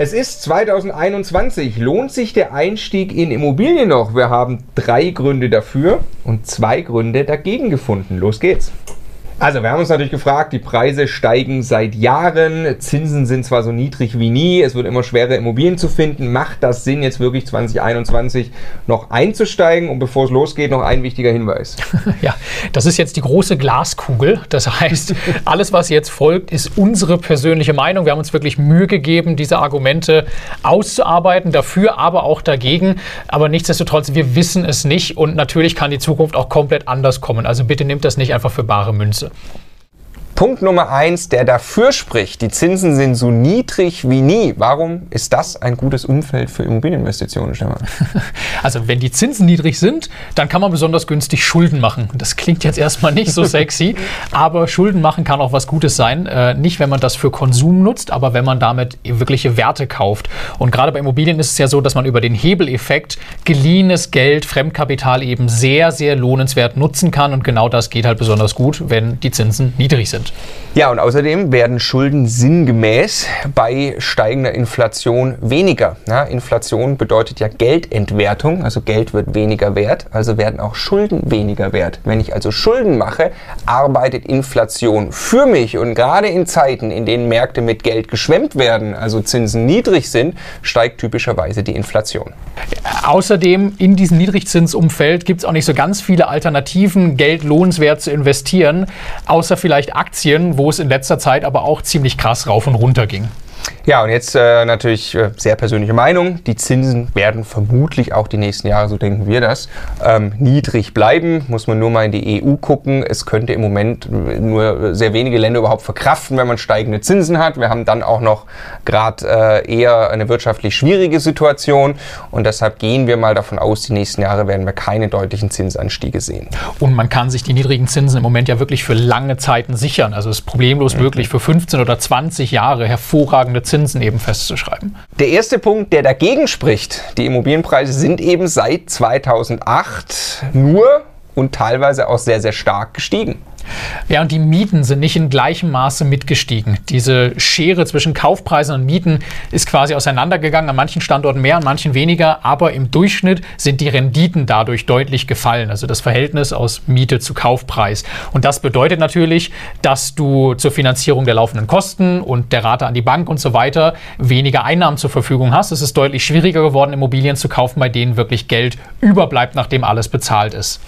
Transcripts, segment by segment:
Es ist 2021. Lohnt sich der Einstieg in Immobilien noch? Wir haben drei Gründe dafür und zwei Gründe dagegen gefunden. Los geht's. Also, wir haben uns natürlich gefragt, die Preise steigen seit Jahren, Zinsen sind zwar so niedrig wie nie, es wird immer schwerer, Immobilien zu finden. Macht das Sinn, jetzt wirklich 2021 noch einzusteigen? Und bevor es losgeht, noch ein wichtiger Hinweis. Ja, das ist jetzt die große Glaskugel. Das heißt, alles, was jetzt folgt, ist unsere persönliche Meinung. Wir haben uns wirklich Mühe gegeben, diese Argumente auszuarbeiten, dafür, aber auch dagegen. Aber nichtsdestotrotz, wir wissen es nicht und natürlich kann die Zukunft auch komplett anders kommen. Also bitte nehmt das nicht einfach für bare Münze. Hause. Punkt Nummer eins, der dafür spricht, die Zinsen sind so niedrig wie nie. Warum ist das ein gutes Umfeld für Immobilieninvestitionen, Stefan? Also wenn die Zinsen niedrig sind, dann kann man besonders günstig Schulden machen. Das klingt jetzt erstmal nicht so sexy, aber Schulden machen kann auch was Gutes sein. Äh, nicht, wenn man das für Konsum nutzt, aber wenn man damit wirkliche Werte kauft. Und gerade bei Immobilien ist es ja so, dass man über den Hebeleffekt geliehenes Geld, Fremdkapital eben sehr, sehr lohnenswert nutzen kann. Und genau das geht halt besonders gut, wenn die Zinsen niedrig sind. Ja, und außerdem werden Schulden sinngemäß bei steigender Inflation weniger. Ja, Inflation bedeutet ja Geldentwertung, also Geld wird weniger wert, also werden auch Schulden weniger wert. Wenn ich also Schulden mache, arbeitet Inflation für mich und gerade in Zeiten, in denen Märkte mit Geld geschwemmt werden, also Zinsen niedrig sind, steigt typischerweise die Inflation. Außerdem in diesem Niedrigzinsumfeld gibt es auch nicht so ganz viele Alternativen, Geld lohnenswert zu investieren, außer vielleicht Aktien, wo es in letzter Zeit aber auch ziemlich krass rauf und runter ging. Ja, und jetzt äh, natürlich äh, sehr persönliche Meinung. Die Zinsen werden vermutlich auch die nächsten Jahre, so denken wir das, ähm, niedrig bleiben. Muss man nur mal in die EU gucken. Es könnte im Moment nur sehr wenige Länder überhaupt verkraften, wenn man steigende Zinsen hat. Wir haben dann auch noch gerade äh, eher eine wirtschaftlich schwierige Situation. Und deshalb gehen wir mal davon aus, die nächsten Jahre werden wir keine deutlichen Zinsanstiege sehen. Und man kann sich die niedrigen Zinsen im Moment ja wirklich für lange Zeiten sichern. Also es ist problemlos mhm. möglich, für 15 oder 20 Jahre hervorragende Zinsen eben festzuschreiben. Der erste Punkt, der dagegen spricht, die Immobilienpreise sind eben seit 2008 nur und teilweise auch sehr, sehr stark gestiegen. Ja, und die Mieten sind nicht in gleichem Maße mitgestiegen. Diese Schere zwischen Kaufpreisen und Mieten ist quasi auseinandergegangen, an manchen Standorten mehr, an manchen weniger, aber im Durchschnitt sind die Renditen dadurch deutlich gefallen, also das Verhältnis aus Miete zu Kaufpreis. Und das bedeutet natürlich, dass du zur Finanzierung der laufenden Kosten und der Rate an die Bank und so weiter weniger Einnahmen zur Verfügung hast. Es ist deutlich schwieriger geworden, Immobilien zu kaufen, bei denen wirklich Geld überbleibt, nachdem alles bezahlt ist.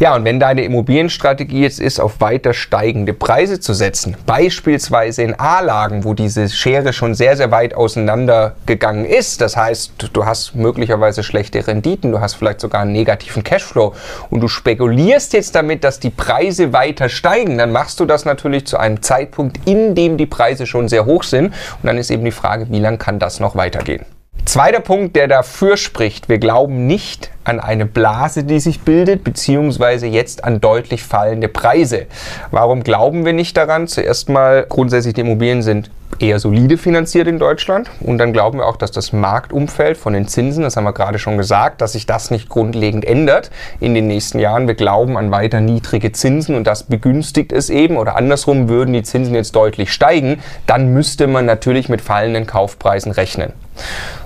Ja, und wenn deine Immobilienstrategie jetzt ist, auf weiter steigende Preise zu setzen, beispielsweise in A-Lagen, wo diese Schere schon sehr, sehr weit auseinander gegangen ist, das heißt, du hast möglicherweise schlechte Renditen, du hast vielleicht sogar einen negativen Cashflow und du spekulierst jetzt damit, dass die Preise weiter steigen, dann machst du das natürlich zu einem Zeitpunkt, in dem die Preise schon sehr hoch sind und dann ist eben die Frage, wie lange kann das noch weitergehen? Zweiter Punkt, der dafür spricht, wir glauben nicht an eine Blase, die sich bildet, beziehungsweise jetzt an deutlich fallende Preise. Warum glauben wir nicht daran? Zuerst mal, grundsätzlich die Immobilien sind eher solide finanziert in Deutschland und dann glauben wir auch, dass das Marktumfeld von den Zinsen, das haben wir gerade schon gesagt, dass sich das nicht grundlegend ändert in den nächsten Jahren. Wir glauben an weiter niedrige Zinsen und das begünstigt es eben oder andersrum würden die Zinsen jetzt deutlich steigen, dann müsste man natürlich mit fallenden Kaufpreisen rechnen.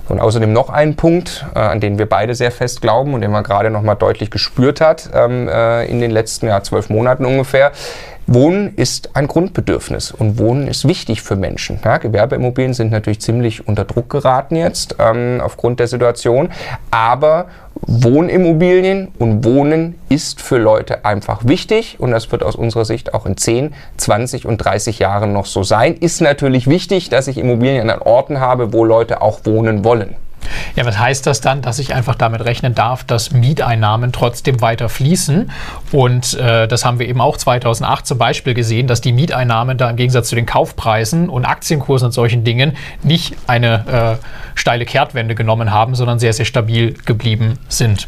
Und außerdem noch ein Punkt, äh, an den wir beide sehr fest glauben und den man gerade noch mal deutlich gespürt hat ähm, äh, in den letzten ja, zwölf Monaten ungefähr. Wohnen ist ein Grundbedürfnis und Wohnen ist wichtig für Menschen. Ja, Gewerbeimmobilien sind natürlich ziemlich unter Druck geraten jetzt ähm, aufgrund der Situation, aber Wohnimmobilien und Wohnen ist für Leute einfach wichtig und das wird aus unserer Sicht auch in 10, 20 und 30 Jahren noch so sein. Ist natürlich wichtig, dass ich Immobilien an Orten habe, wo Leute auch wohnen wollen. Ja, was heißt das dann, dass ich einfach damit rechnen darf, dass Mieteinnahmen trotzdem weiter fließen? Und äh, das haben wir eben auch 2008 zum Beispiel gesehen, dass die Mieteinnahmen da im Gegensatz zu den Kaufpreisen und Aktienkursen und solchen Dingen nicht eine äh, steile Kehrtwende genommen haben, sondern sehr, sehr stabil geblieben sind.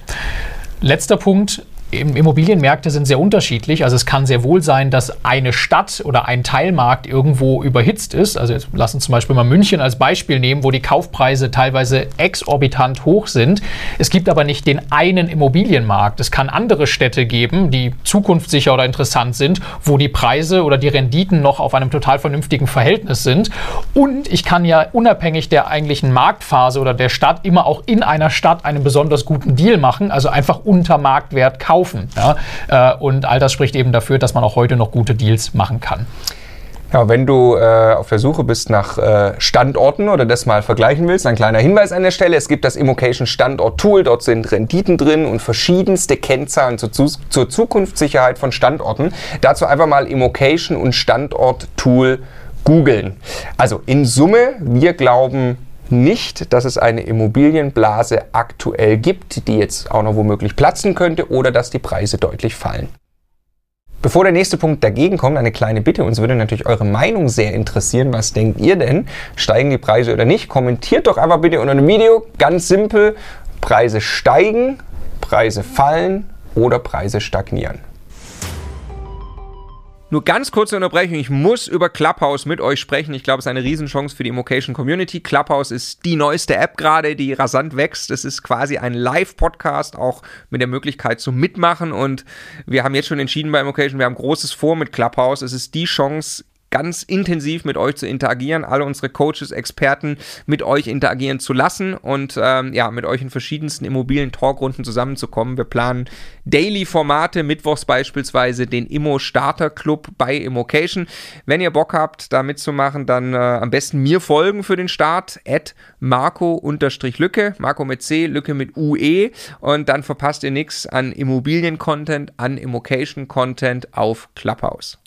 Letzter Punkt, Immobilienmärkte sind sehr unterschiedlich. Also es kann sehr wohl sein, dass eine Stadt oder ein Teilmarkt irgendwo überhitzt ist. Also jetzt lassen zum Beispiel mal München als Beispiel nehmen, wo die Kaufpreise teilweise exorbitant hoch sind. Es gibt aber nicht den einen Immobilienmarkt. Es kann andere Städte geben, die zukunftssicher oder interessant sind, wo die Preise oder die Renditen noch auf einem total vernünftigen Verhältnis sind. Und ich kann ja unabhängig der eigentlichen Marktphase oder der Stadt immer auch in einer Stadt einen besonders guten Deal machen, also einfach unter Marktwert kaufen. Ja? Äh, und all das spricht eben dafür, dass man auch heute noch gute Deals machen kann. Ja, wenn du äh, auf der Suche bist nach äh, Standorten oder das mal vergleichen willst, ein kleiner Hinweis an der Stelle. Es gibt das Immocation Standort Tool. Dort sind Renditen drin und verschiedenste Kennzahlen zur, zur Zukunftssicherheit von Standorten. Dazu einfach mal Immocation und Standort Tool googeln. Also in Summe, wir glauben nicht, dass es eine Immobilienblase aktuell gibt, die jetzt auch noch womöglich platzen könnte oder dass die Preise deutlich fallen. Bevor der nächste Punkt dagegen kommt, eine kleine Bitte. Uns würde natürlich eure Meinung sehr interessieren. Was denkt ihr denn? Steigen die Preise oder nicht? Kommentiert doch einfach bitte unter dem Video. Ganz simpel. Preise steigen, Preise fallen oder Preise stagnieren. Nur ganz kurze Unterbrechung. Ich muss über Clubhouse mit euch sprechen. Ich glaube, es ist eine Riesenchance für die Immocation Community. Clubhouse ist die neueste App gerade, die rasant wächst. Es ist quasi ein Live-Podcast, auch mit der Möglichkeit zu mitmachen. Und wir haben jetzt schon entschieden bei Immocation, wir haben großes vor mit Clubhouse. Es ist die Chance, ganz intensiv mit euch zu interagieren, alle unsere Coaches, Experten mit euch interagieren zu lassen und ähm, ja, mit euch in verschiedensten immobilien Talkrunden zusammenzukommen. Wir planen Daily-Formate, mittwochs beispielsweise den Immo Starter Club bei Immocation. Wenn ihr Bock habt, da mitzumachen, dann äh, am besten mir folgen für den Start, at Marco-Lücke, Marco mit C, Lücke mit UE und dann verpasst ihr nichts an Immobilien-Content, an Immocation-Content auf Clubhouse.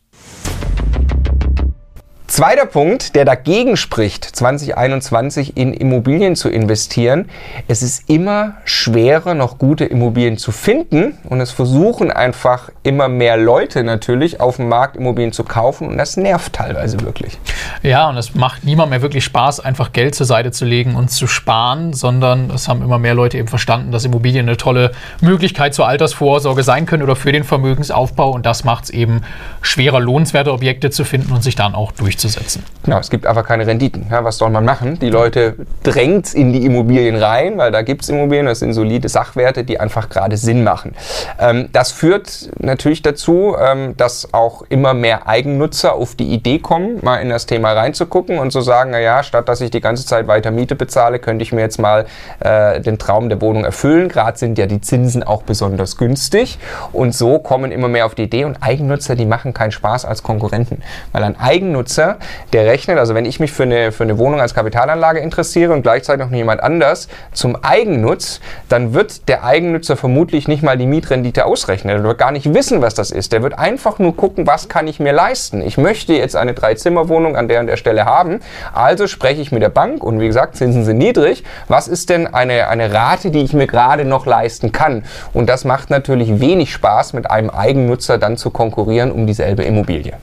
Zweiter Punkt, der dagegen spricht, 2021 in Immobilien zu investieren. Es ist immer schwerer, noch gute Immobilien zu finden und es versuchen einfach immer mehr Leute natürlich auf dem Markt Immobilien zu kaufen und das nervt teilweise wirklich. Ja, und es macht niemand mehr wirklich Spaß, einfach Geld zur Seite zu legen und zu sparen, sondern es haben immer mehr Leute eben verstanden, dass Immobilien eine tolle Möglichkeit zur Altersvorsorge sein können oder für den Vermögensaufbau und das macht es eben schwerer, lohnenswerte Objekte zu finden und sich dann auch durchzusetzen durchzusetzen. Genau, es gibt einfach keine Renditen. Ja, was soll man machen? Die Leute drängt in die Immobilien rein, weil da gibt es Immobilien, das sind solide Sachwerte, die einfach gerade Sinn machen. Ähm, das führt natürlich dazu, ähm, dass auch immer mehr Eigennutzer auf die Idee kommen, mal in das Thema reinzugucken und zu sagen, naja, statt dass ich die ganze Zeit weiter Miete bezahle, könnte ich mir jetzt mal äh, den Traum der Wohnung erfüllen. Gerade sind ja die Zinsen auch besonders günstig und so kommen immer mehr auf die Idee und Eigennutzer, die machen keinen Spaß als Konkurrenten, weil ein Eigennutzer der rechnet, also wenn ich mich für eine, für eine Wohnung als Kapitalanlage interessiere und gleichzeitig noch jemand anders zum Eigennutz, dann wird der Eigennutzer vermutlich nicht mal die Mietrendite ausrechnen. Er wird gar nicht wissen, was das ist. Der wird einfach nur gucken, was kann ich mir leisten. Ich möchte jetzt eine Dreizimmerwohnung an der und der Stelle haben. Also spreche ich mit der Bank und wie gesagt, Zinsen sind niedrig. Was ist denn eine, eine Rate, die ich mir gerade noch leisten kann? Und das macht natürlich wenig Spaß, mit einem Eigennutzer dann zu konkurrieren um dieselbe Immobilie.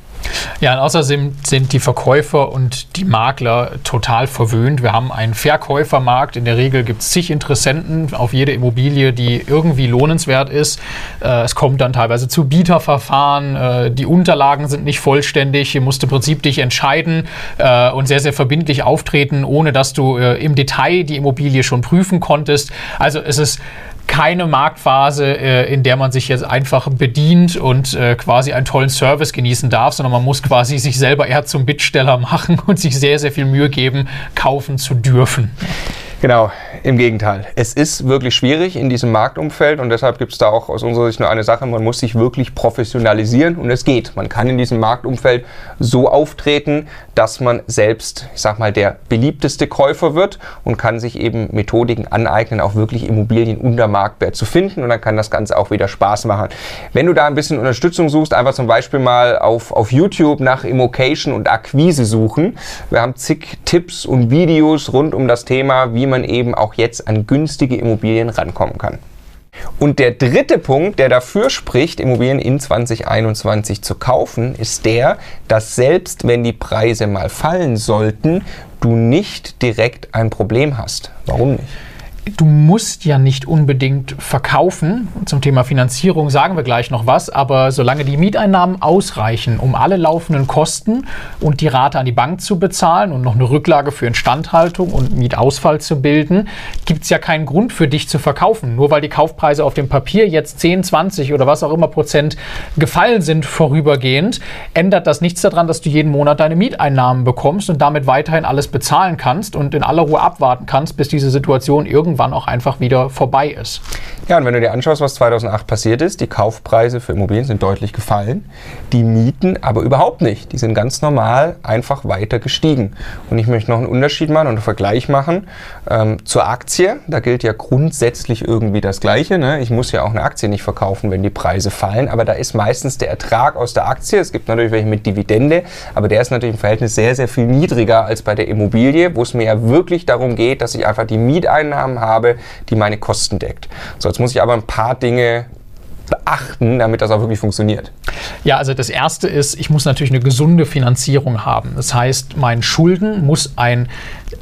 Ja, und außerdem sind die Verkäufer und die Makler total verwöhnt. Wir haben einen Verkäufermarkt. In der Regel gibt es zig Interessenten auf jede Immobilie, die irgendwie lohnenswert ist. Äh, es kommt dann teilweise zu Bieterverfahren. Äh, die Unterlagen sind nicht vollständig. Hier musst du im Prinzip dich entscheiden äh, und sehr, sehr verbindlich auftreten, ohne dass du im Detail die Immobilie schon prüfen konntest. Also es ist keine Marktphase, äh, in der man sich jetzt einfach bedient und äh, quasi einen tollen Service genießen darf, sondern man muss quasi sich selber eher zum Bittsteller machen und sich sehr, sehr viel Mühe geben, kaufen zu dürfen. Genau, im Gegenteil. Es ist wirklich schwierig in diesem Marktumfeld und deshalb gibt es da auch aus unserer Sicht nur eine Sache, man muss sich wirklich professionalisieren und es geht. Man kann in diesem Marktumfeld so auftreten, dass man selbst, ich sag mal, der beliebteste Käufer wird und kann sich eben Methodiken aneignen, auch wirklich Immobilien unter Marktwert zu finden und dann kann das Ganze auch wieder Spaß machen. Wenn du da ein bisschen Unterstützung suchst, einfach zum Beispiel mal auf, auf YouTube nach Immocation und Akquise suchen. Wir haben zig Tipps und Videos rund um das Thema, wie man eben auch jetzt an günstige Immobilien rankommen kann. Und der dritte Punkt, der dafür spricht, Immobilien in 2021 zu kaufen, ist der, dass selbst wenn die Preise mal fallen sollten, du nicht direkt ein Problem hast. Warum nicht? Du musst ja nicht unbedingt verkaufen. Zum Thema Finanzierung sagen wir gleich noch was, aber solange die Mieteinnahmen ausreichen, um alle laufenden Kosten und die Rate an die Bank zu bezahlen und noch eine Rücklage für Instandhaltung und Mietausfall zu bilden, gibt es ja keinen Grund für dich zu verkaufen. Nur weil die Kaufpreise auf dem Papier jetzt 10, 20 oder was auch immer Prozent gefallen sind vorübergehend, ändert das nichts daran, dass du jeden Monat deine Mieteinnahmen bekommst und damit weiterhin alles bezahlen kannst und in aller Ruhe abwarten kannst, bis diese Situation irgendwann irgendwann auch einfach wieder vorbei ist. Ja, und wenn du dir anschaust, was 2008 passiert ist, die Kaufpreise für Immobilien sind deutlich gefallen, die Mieten aber überhaupt nicht. Die sind ganz normal einfach weiter gestiegen. Und ich möchte noch einen Unterschied machen und einen Vergleich machen ähm, zur Aktie. Da gilt ja grundsätzlich irgendwie das Gleiche. Ne? Ich muss ja auch eine Aktie nicht verkaufen, wenn die Preise fallen, aber da ist meistens der Ertrag aus der Aktie. Es gibt natürlich welche mit Dividende, aber der ist natürlich im Verhältnis sehr, sehr viel niedriger als bei der Immobilie, wo es mir ja wirklich darum geht, dass ich einfach die Mieteinnahmen habe, die meine Kosten deckt. So, Jetzt muss ich aber ein paar Dinge beachten, damit das auch wirklich funktioniert? Ja, also das erste ist, ich muss natürlich eine gesunde Finanzierung haben. Das heißt, meinen Schulden muss ein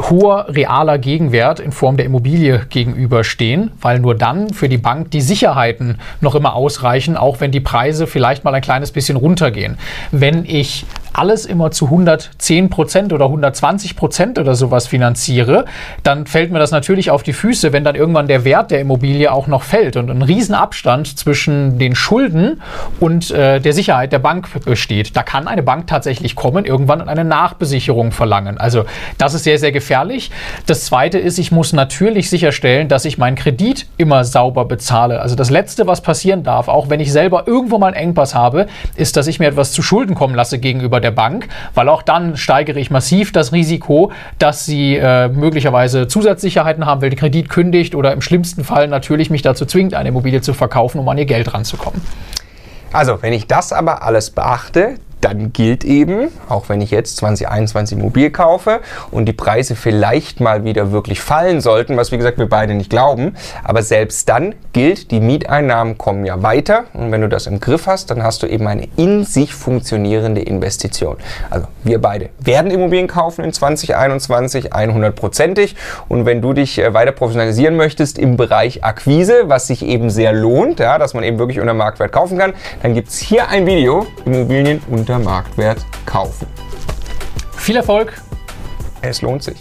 hoher realer Gegenwert in Form der Immobilie gegenüberstehen, weil nur dann für die Bank die Sicherheiten noch immer ausreichen, auch wenn die Preise vielleicht mal ein kleines bisschen runtergehen. Wenn ich alles immer zu 110 Prozent oder 120 Prozent oder sowas finanziere, dann fällt mir das natürlich auf die Füße, wenn dann irgendwann der Wert der Immobilie auch noch fällt und ein Riesenabstand zwischen den Schulden und äh, der Sicherheit der Bank besteht. Da kann eine Bank tatsächlich kommen, irgendwann eine Nachbesicherung verlangen. Also das ist sehr, sehr gefährlich. Das Zweite ist, ich muss natürlich sicherstellen, dass ich meinen Kredit immer sauber bezahle. Also das Letzte, was passieren darf, auch wenn ich selber irgendwo mal einen Engpass habe, ist, dass ich mir etwas zu Schulden kommen lasse gegenüber der Bank, weil auch dann steigere ich massiv das Risiko, dass sie äh, möglicherweise Zusatzsicherheiten haben, weil der Kredit kündigt oder im schlimmsten Fall natürlich mich dazu zwingt, eine Immobilie zu verkaufen, um an ihr Geld ranzukommen. Also, wenn ich das aber alles beachte, dann gilt eben, auch wenn ich jetzt 2021 mobil kaufe und die Preise vielleicht mal wieder wirklich fallen sollten, was wie gesagt wir beide nicht glauben, aber selbst dann gilt, die Mieteinnahmen kommen ja weiter und wenn du das im Griff hast, dann hast du eben eine in sich funktionierende Investition. Also wir beide werden Immobilien kaufen in 2021 100%ig und wenn du dich äh, weiter professionalisieren möchtest im Bereich Akquise, was sich eben sehr lohnt, ja, dass man eben wirklich unter Marktwert kaufen kann, dann gibt es hier ein Video, Immobilien unter Marktwert kaufen. Viel Erfolg! Es lohnt sich.